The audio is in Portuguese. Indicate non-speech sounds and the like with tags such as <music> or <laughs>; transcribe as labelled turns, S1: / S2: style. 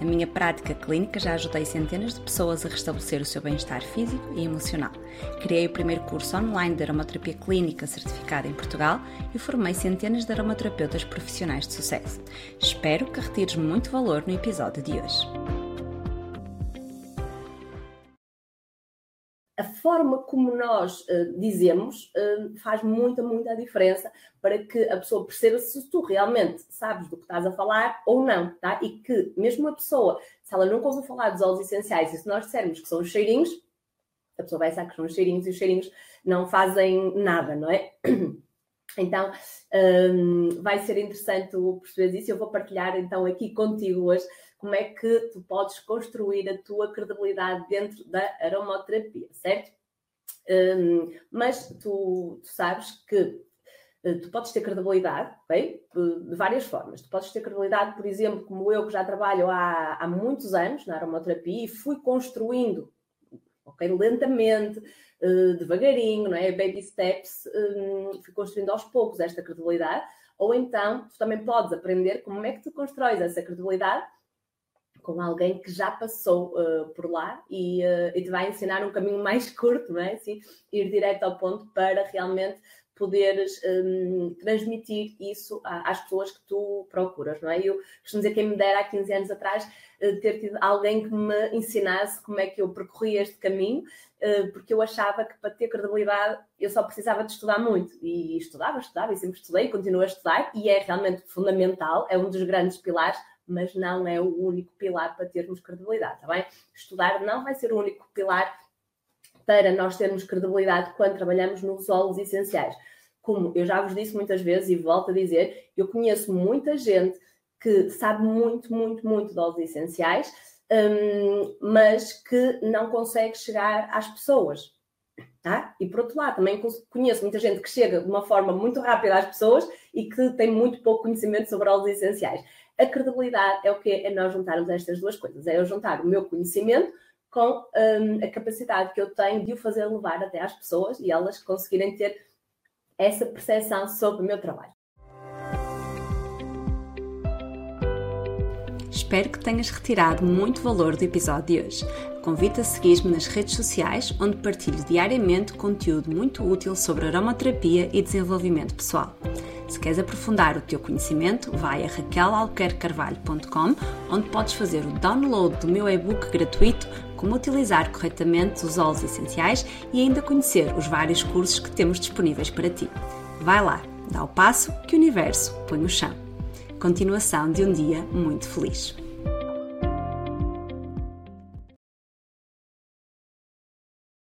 S1: Na minha prática clínica já ajudei centenas de pessoas a restabelecer o seu bem-estar físico e emocional. Criei o primeiro curso online de aromaterapia clínica certificado em Portugal e formei centenas de aromaterapeutas profissionais de sucesso. Espero que retires muito valor no episódio de hoje.
S2: A forma como nós uh, dizemos uh, faz muita, muita diferença para que a pessoa perceba se tu realmente sabes do que estás a falar ou não, tá? E que mesmo a pessoa, se ela nunca ouviu falar dos óleos essenciais e se nós dissermos que são os cheirinhos, a pessoa vai achar que são os cheirinhos e os cheirinhos não fazem nada, não é? <clears throat> Então, um, vai ser interessante perceber isso. Eu vou partilhar então aqui contigo hoje como é que tu podes construir a tua credibilidade dentro da aromaterapia, certo? Um, mas tu, tu, sabes que uh, tu podes ter credibilidade, ok? De várias formas. Tu podes ter credibilidade, por exemplo, como eu que já trabalho há, há muitos anos na aromaterapia e fui construindo, ok? Lentamente, uh, devagarinho, não é? Baby steps, um, fui construindo aos poucos esta credibilidade. Ou então, tu também podes aprender como é que tu constróis essa credibilidade com alguém que já passou uh, por lá e, uh, e, te vai ensinar um caminho mais <laughs> curto, não é? Assim, ir direto ao ponto para realmente poderes um, transmitir isso às pessoas que tu procuras, não é? Eu costumo dizer quem me dera há 15 anos atrás uh, ter tido alguém que me ensinasse como é que eu percorri este caminho, porque eu achava que para ter credibilidade eu só precisava de estudar muito e estudava, estudava e sempre estudei, continuo a estudar e é realmente fundamental, é um dos grandes pilares mas não é o único pilar para termos credibilidade, está bem? Estudar não vai ser o único pilar para nós termos credibilidade quando trabalhamos nos óleos essenciais. Como eu já vos disse muitas vezes e volto a dizer, eu conheço muita gente que sabe muito, muito, muito de óleos essenciais, um, mas que não consegue chegar às pessoas. Tá? E por outro lado, também conheço muita gente que chega de uma forma muito rápida às pessoas e que tem muito pouco conhecimento sobre óleos essenciais. A credibilidade é o que é nós juntarmos estas duas coisas, é eu juntar o meu conhecimento com um, a capacidade que eu tenho de o fazer levar até às pessoas e elas conseguirem ter essa percepção sobre o meu trabalho.
S1: Espero que tenhas retirado muito valor do episódio de hoje. Convido a seguir-me nas redes sociais, onde partilho diariamente conteúdo muito útil sobre aromaterapia e desenvolvimento pessoal. Se queres aprofundar o teu conhecimento, vai a raquelalquercarvalho.com, onde podes fazer o download do meu e-book gratuito Como utilizar corretamente os óleos essenciais e ainda conhecer os vários cursos que temos disponíveis para ti. Vai lá, dá o passo que o universo põe no chão. Continuação de um dia muito feliz.